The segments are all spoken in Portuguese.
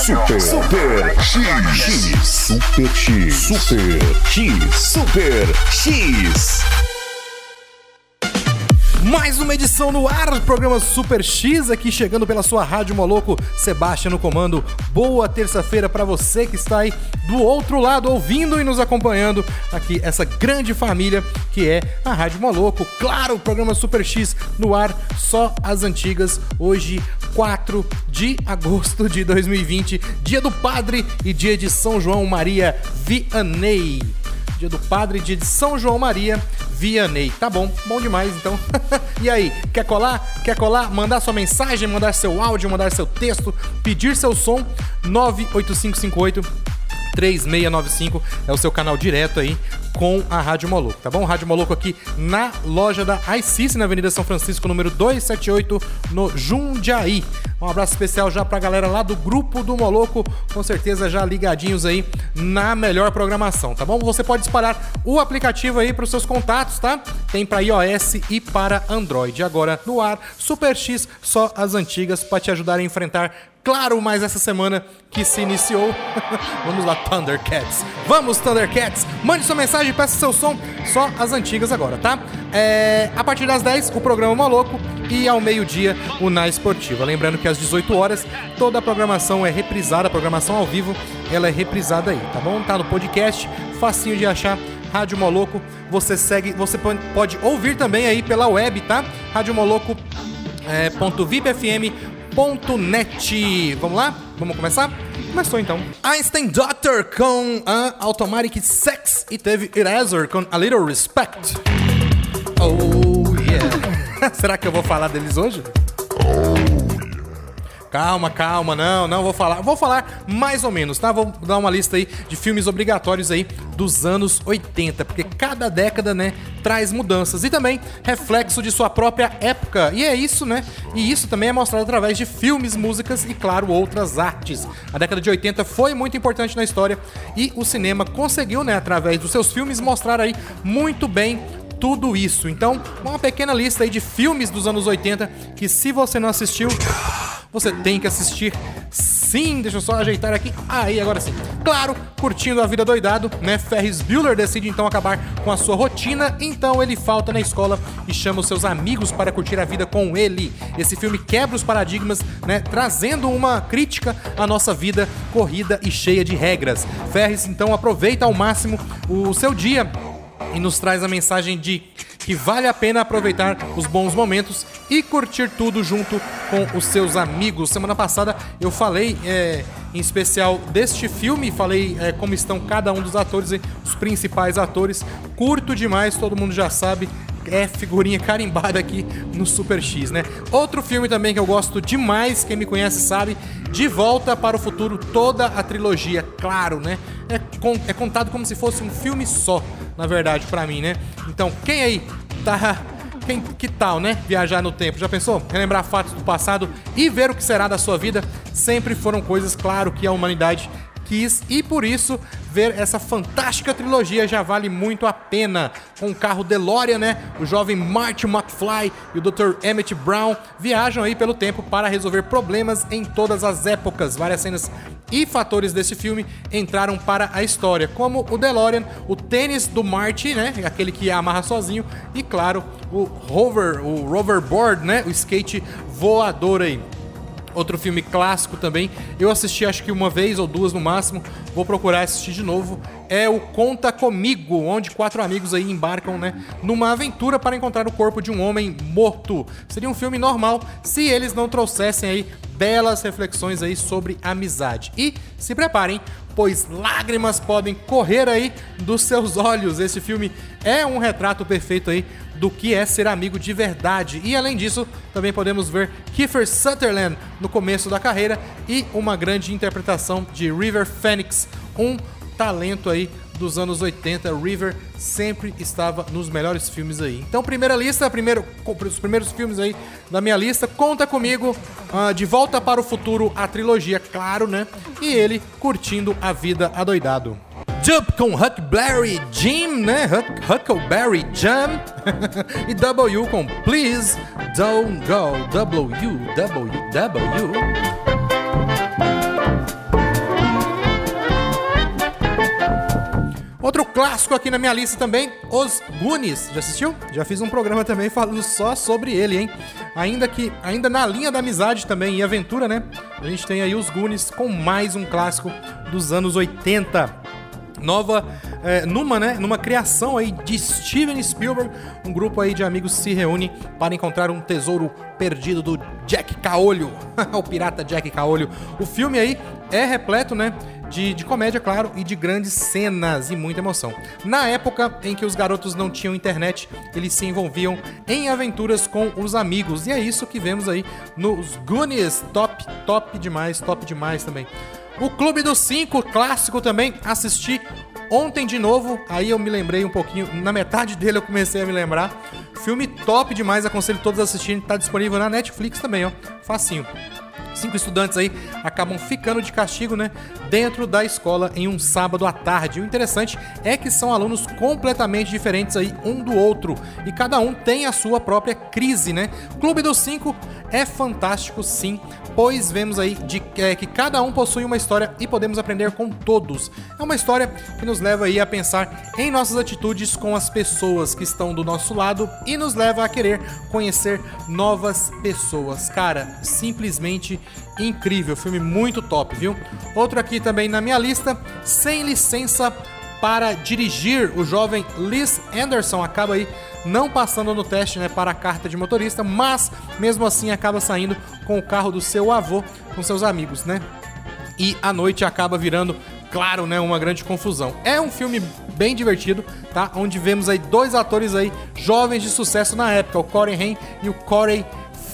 Super. Super X. X. Super X. Super X. Super X. Mais uma edição no ar, programa Super X aqui chegando pela sua Rádio Moloco, Sebastião no comando. Boa terça-feira para você que está aí do outro lado ouvindo e nos acompanhando aqui essa grande família que é a Rádio Moloco. Claro, programa Super X no ar, só as antigas. Hoje 4 de agosto de 2020, dia do Padre e dia de São João Maria Vianney. Dia do Padre, dia de São João Maria Vianney. Tá bom, bom demais então. e aí, quer colar? Quer colar? Mandar sua mensagem, mandar seu áudio, mandar seu texto, pedir seu som 98558 3695 é o seu canal direto aí com a Rádio Moloco, tá bom? Rádio Moloco aqui na loja da iCice, na Avenida São Francisco, número 278, no Jundiaí. Um abraço especial já pra galera lá do grupo do Moloco, com certeza já ligadinhos aí na melhor programação, tá bom? Você pode espalhar o aplicativo aí pros seus contatos, tá? Tem para iOS e para Android. Agora no ar, Super X, só as antigas para te ajudar a enfrentar Claro, mais essa semana que se iniciou. Vamos lá, Thundercats. Vamos, Thundercats. Mande sua mensagem, peça seu som. Só as antigas agora, tá? É, a partir das 10, o programa Maluco. E ao meio-dia, o Na Esportiva. Lembrando que às 18 horas, toda a programação é reprisada. A programação ao vivo, ela é reprisada aí, tá bom? Tá no podcast, facinho de achar. Rádio Moloco, você segue, você pode ouvir também aí pela web, tá? Rádio Moloco é, Net. Vamos lá? Vamos começar? Começou então. Einstein Doctor com a Automatic Sex e teve Eraser com A Little Respect. Oh yeah. Será que eu vou falar deles hoje? Calma, calma, não, não vou falar. Vou falar mais ou menos, tá? Vou dar uma lista aí de filmes obrigatórios aí dos anos 80, porque cada década, né, traz mudanças e também reflexo de sua própria época. E é isso, né? E isso também é mostrado através de filmes, músicas e, claro, outras artes. A década de 80 foi muito importante na história e o cinema conseguiu, né, através dos seus filmes, mostrar aí muito bem tudo isso. Então, uma pequena lista aí de filmes dos anos 80 que se você não assistiu, você tem que assistir sim. Deixa eu só ajeitar aqui. Aí, agora sim. Claro, curtindo a vida doidado, né? Ferris Bueller decide então acabar com a sua rotina, então ele falta na escola e chama os seus amigos para curtir a vida com ele. Esse filme quebra os paradigmas, né? Trazendo uma crítica à nossa vida corrida e cheia de regras. Ferris então aproveita ao máximo o seu dia e nos traz a mensagem de que vale a pena aproveitar os bons momentos e curtir tudo junto com os seus amigos. Semana passada eu falei é, em especial deste filme, falei é, como estão cada um dos atores, os principais atores. Curto demais, todo mundo já sabe. É figurinha carimbada aqui no Super X, né? Outro filme também que eu gosto demais, quem me conhece sabe, De Volta para o Futuro, toda a trilogia, claro, né? É, con é contado como se fosse um filme só, na verdade, para mim, né? Então, quem aí tá quem, que tal, né? Viajar no tempo. Já pensou? Relembrar fatos do passado e ver o que será da sua vida sempre foram coisas, claro, que a humanidade quis e por isso ver essa fantástica trilogia já vale muito a pena. Com o carro DeLorean, né? O jovem Marty McFly e o Dr. Emmett Brown viajam aí pelo tempo para resolver problemas em todas as épocas. Várias cenas e fatores desse filme entraram para a história, como o DeLorean, o tênis do Marty, né? Aquele que amarra sozinho, e claro, o rover, o roverboard, né? O skate voador aí. Outro filme clássico também, eu assisti acho que uma vez ou duas no máximo, vou procurar assistir de novo. É o Conta Comigo, onde quatro amigos aí embarcam, né, numa aventura para encontrar o corpo de um homem morto. Seria um filme normal se eles não trouxessem aí belas reflexões aí sobre amizade. E se preparem, pois lágrimas podem correr aí dos seus olhos. Esse filme é um retrato perfeito aí do que é ser amigo de verdade. E além disso, também podemos ver Kiefer Sutherland no começo da carreira e uma grande interpretação de River Phoenix, um talento aí dos anos 80. River sempre estava nos melhores filmes aí. Então, primeira lista, primeiro, os primeiros filmes aí da minha lista. Conta comigo, uh, De Volta para o Futuro, a trilogia, claro, né? E ele curtindo a vida adoidado. Jump com Huckberry Jim, né? Huck, Huckleberry Jam. e W com Please Don't Go. W, W, W. Outro clássico aqui na minha lista também, Os Goonies. Já assistiu? Já fiz um programa também falando só sobre ele, hein? Ainda que, ainda na linha da amizade também e aventura, né? A gente tem aí Os Goonies com mais um clássico dos anos 80 nova é, numa né numa criação aí de Steven Spielberg um grupo aí de amigos se reúne para encontrar um tesouro perdido do Jack Caolho o pirata Jack Caolho o filme aí é repleto né de, de comédia, claro, e de grandes cenas e muita emoção. Na época em que os garotos não tinham internet, eles se envolviam em aventuras com os amigos. E é isso que vemos aí nos Goonies. Top, top demais, top demais também. O Clube dos Cinco, clássico também, assisti ontem de novo. Aí eu me lembrei um pouquinho, na metade dele eu comecei a me lembrar. Filme top demais, aconselho todos a assistirem. Tá disponível na Netflix também, ó. Facinho. Cinco estudantes aí acabam ficando de castigo, né? Dentro da escola em um sábado à tarde. O interessante é que são alunos completamente diferentes aí um do outro. E cada um tem a sua própria crise, né? Clube dos Cinco é fantástico, sim, pois vemos aí de, é, que cada um possui uma história e podemos aprender com todos. É uma história que nos leva aí a pensar em nossas atitudes com as pessoas que estão do nosso lado e nos leva a querer conhecer novas pessoas. Cara, simplesmente incrível, filme muito top, viu? Outro aqui também na minha lista, Sem Licença para Dirigir, o jovem Liz Anderson acaba aí não passando no teste né, para a carta de motorista, mas mesmo assim acaba saindo com o carro do seu avô com seus amigos, né? E a noite acaba virando, claro, né, uma grande confusão. É um filme bem divertido, tá? Onde vemos aí dois atores aí jovens de sucesso na época, o Corey Haim e o Corey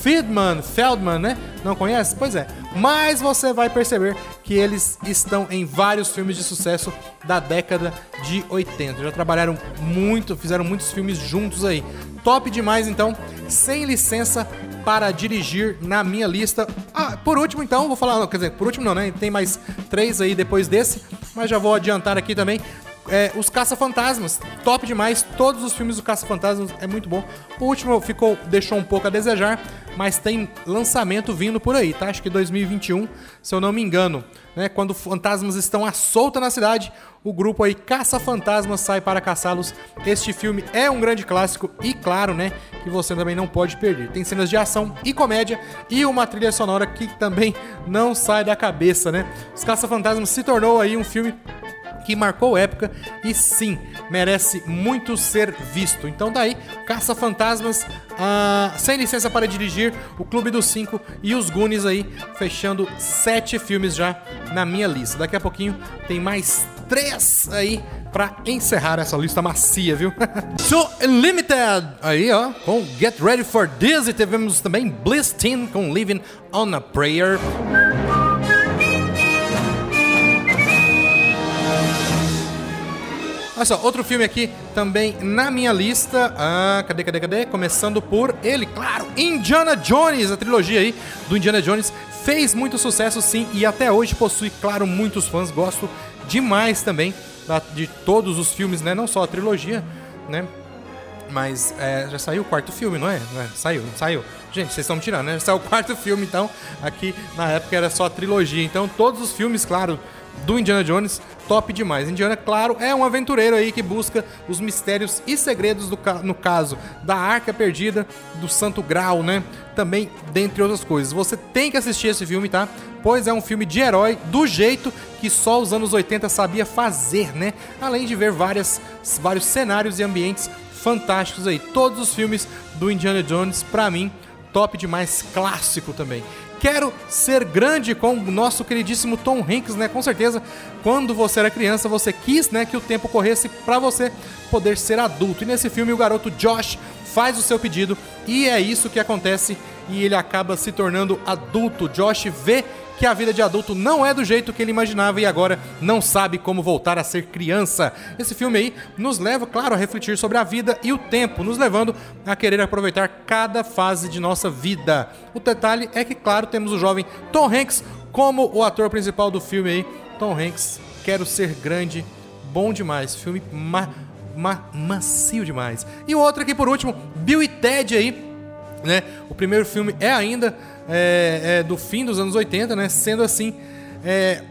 Feldman, Feldman, né? Não conhece? Pois é. Mas você vai perceber que eles estão em vários filmes de sucesso da década de 80. Já trabalharam muito, fizeram muitos filmes juntos aí. Top demais, então. Sem licença para dirigir na minha lista. Ah, por último, então, vou falar. Quer dizer, por último não, né? Tem mais três aí depois desse. Mas já vou adiantar aqui também. É, os Caça-Fantasmas, top demais. Todos os filmes do Caça-Fantasmas é muito bom. O último ficou, deixou um pouco a desejar, mas tem lançamento vindo por aí, tá? Acho que 2021, se eu não me engano. Né? Quando fantasmas estão à solta na cidade, o grupo aí Caça-Fantasmas sai para caçá-los. Este filme é um grande clássico e, claro, né, que você também não pode perder. Tem cenas de ação e comédia e uma trilha sonora que também não sai da cabeça, né? Os Caça-Fantasmas se tornou aí um filme que marcou época e sim, merece muito ser visto. Então daí, Caça Fantasmas, uh, sem licença para dirigir, o Clube dos Cinco e os Goonies aí, fechando sete filmes já na minha lista. Daqui a pouquinho tem mais três aí para encerrar essa lista macia, viu? so Unlimited, aí ó, com Get Ready for This e tivemos também Bliss Teen com Living on a Prayer. Olha só, outro filme aqui também na minha lista. Ah, cadê, cadê, cadê? Começando por ele, claro, Indiana Jones, a trilogia aí do Indiana Jones. Fez muito sucesso sim e até hoje possui, claro, muitos fãs. Gosto demais também de todos os filmes, né? Não só a trilogia, né? Mas é, já saiu o quarto filme, não é? É? Saiu, não saiu. Gente, vocês estão me tirando, né? Já saiu o quarto filme, então. Aqui na época era só a trilogia. Então, todos os filmes, claro, do Indiana Jones, top demais. Indiana, claro, é um aventureiro aí que busca os mistérios e segredos, do, ca- no caso, da Arca Perdida, do Santo Grau, né? Também, dentre outras coisas. Você tem que assistir esse filme, tá? Pois é um filme de herói do jeito que só os anos 80 sabia fazer, né? Além de ver várias, vários cenários e ambientes fantásticos aí. Todos os filmes do Indiana Jones, pra mim, top demais, clássico também. Quero ser grande com o nosso queridíssimo Tom Hanks, né? Com certeza, quando você era criança, você quis, né, que o tempo corresse pra você poder ser adulto. E nesse filme o garoto Josh faz o seu pedido e é isso que acontece e ele acaba se tornando adulto. Josh vê que a vida de adulto não é do jeito que ele imaginava e agora não sabe como voltar a ser criança. Esse filme aí nos leva, claro, a refletir sobre a vida e o tempo, nos levando a querer aproveitar cada fase de nossa vida. O detalhe é que, claro, temos o jovem Tom Hanks como o ator principal do filme aí. Tom Hanks, quero ser grande, bom demais. Filme ma ma macio demais. E o outro aqui por último, Bill e Ted aí, né? O primeiro filme é ainda é, é do fim dos anos 80, né? Sendo assim, é,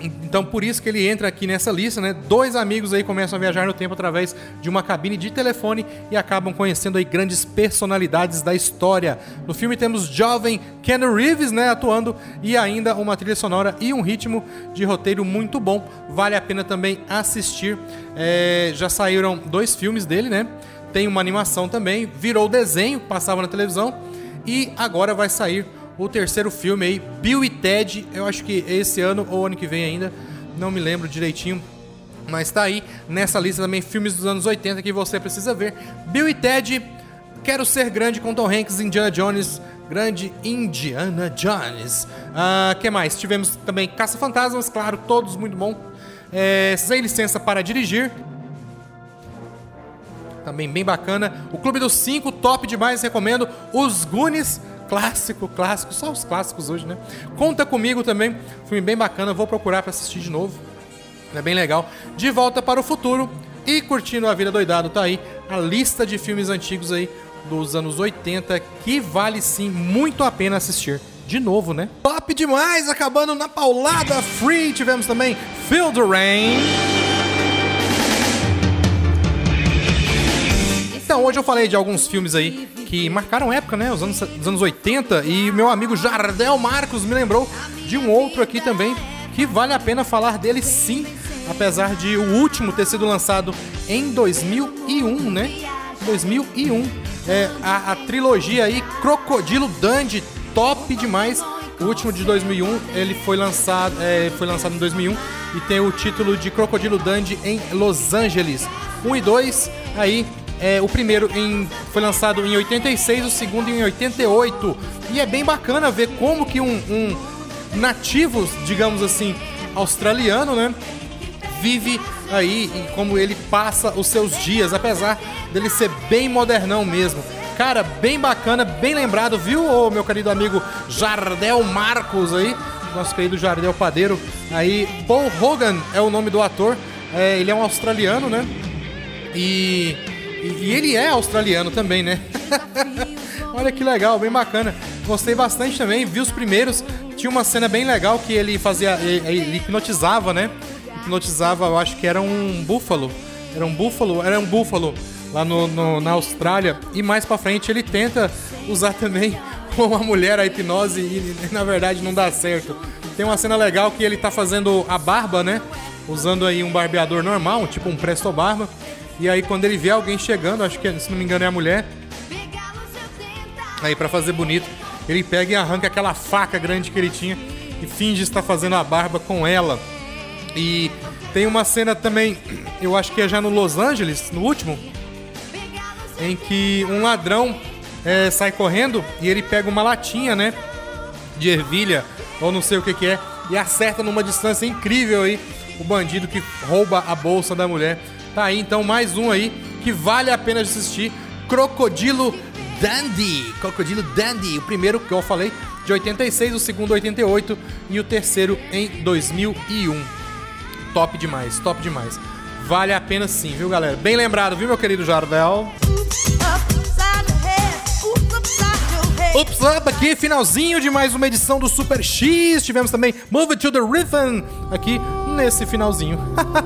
então por isso que ele entra aqui nessa lista, né? Dois amigos aí começam a viajar no tempo através de uma cabine de telefone e acabam conhecendo aí grandes personalidades da história. No filme temos jovem Ken Reeves, né, atuando e ainda uma trilha sonora e um ritmo de roteiro muito bom. Vale a pena também assistir. É, já saíram dois filmes dele, né? Tem uma animação também, virou desenho, passava na televisão e agora vai sair o terceiro filme aí, Bill e Ted. Eu acho que esse ano ou ano que vem ainda, não me lembro direitinho. Mas tá aí nessa lista também filmes dos anos 80 que você precisa ver. Bill e Ted, Quero Ser Grande com Tom Hanks, Indiana Jones, grande Indiana Jones. Ah, que mais? Tivemos também Caça Fantasmas, claro, todos muito bom. É, Sem Licença para Dirigir, também bem bacana. O Clube dos Cinco, top demais, recomendo. Os Goonies, clássico, clássico, só os clássicos hoje, né? Conta comigo também, filme bem bacana, vou procurar para assistir de novo. É bem legal. De volta para o futuro e curtindo a vida doidado, tá aí a lista de filmes antigos aí dos anos 80 que vale sim muito a pena assistir. De novo, né? Top demais, acabando na paulada free. Tivemos também the Rain. Então, hoje eu falei de alguns filmes aí que marcaram época, né? Os anos, os anos 80. E meu amigo Jardel Marcos me lembrou de um outro aqui também que vale a pena falar dele sim. Apesar de o último ter sido lançado em 2001, né? 2001. É, a, a trilogia aí, Crocodilo Dundee, top demais. O último de 2001, ele foi lançado, é, foi lançado em 2001 e tem o título de Crocodilo Dundee em Los Angeles. 1 e 2, aí é, o primeiro em- foi lançado em 86, o segundo em 88. E é bem bacana ver como que um, um nativo, digamos assim, australiano, né? Vive aí e como ele passa os seus dias, apesar dele ser bem modernão mesmo. Cara, bem bacana, bem lembrado, viu, ô, meu querido amigo Jardel Marcos aí, nosso querido Jardel Padeiro. Aí, Paul Hogan é o nome do ator, é, ele é um australiano, né? E, e, e ele é australiano também, né? Olha que legal, bem bacana. Gostei bastante também, vi os primeiros. Tinha uma cena bem legal que ele fazia. Ele, hipnotizava, né? Hipnotizava, eu acho que era um búfalo. Era um búfalo, era um búfalo lá no, no- na Austrália. E mais pra frente ele tenta usar também uma mulher a hipnose e, na verdade não dá certo. Tem uma cena legal que ele tá fazendo a barba, né? Usando aí um barbeador normal, tipo um presto barba. E aí quando ele vê alguém chegando, acho que se não me engano é a mulher, Aí pra fazer bonito, ele pega e arranca aquela faca grande que ele tinha e finge estar fazendo a barba com ela. E tem uma cena também, eu acho que é já no Los Angeles, no último, em que um ladrão é, sai correndo e ele pega uma latinha, né? De ervilha, ou não sei o que, que é, e acerta numa distância incrível aí o bandido que rouba a bolsa da mulher. Tá aí então mais um aí que vale a pena assistir: Crocodilo Dandy. Crocodilo Dandy, o primeiro que eu falei de 86, o segundo 88 e o terceiro em 2001. Top demais, top demais. Vale a pena sim, viu, galera? Bem lembrado, viu, meu querido Jardel? Ups Up aqui, finalzinho de mais uma edição do Super X. Tivemos também Move to the Rhythm aqui nesse finalzinho.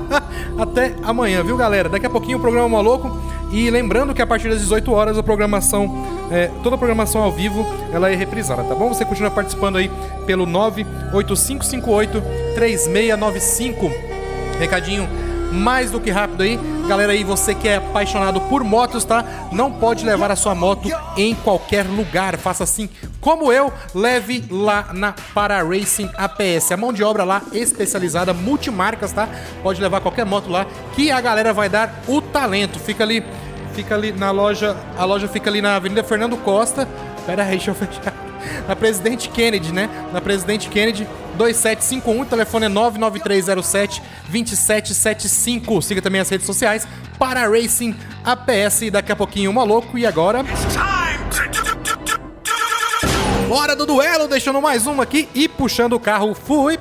Até amanhã, viu, galera? Daqui a pouquinho o programa Maluco. E lembrando que a partir das 18 horas a programação, é, toda a programação ao vivo, ela é reprisada, tá bom? Você continua participando aí pelo 98558 3695. Recadinho mais do que rápido aí. Galera aí, você que é apaixonado por motos, tá? Não pode levar a sua moto em qualquer lugar. Faça assim como eu, leve lá na Para Racing APS. A mão de obra lá especializada, multimarcas, tá? Pode levar qualquer moto lá que a galera vai dar o talento. Fica ali, fica ali na loja, a loja fica ali na Avenida Fernando Costa. Pera aí, deixa eu fechar. Na Presidente Kennedy, né? Na Presidente Kennedy, 2751, o telefone é 99307 2775. Siga também as redes sociais para Racing APS. Daqui a pouquinho o maluco. E agora. Hora do duelo, deixando mais uma aqui e puxando o carro. Fui.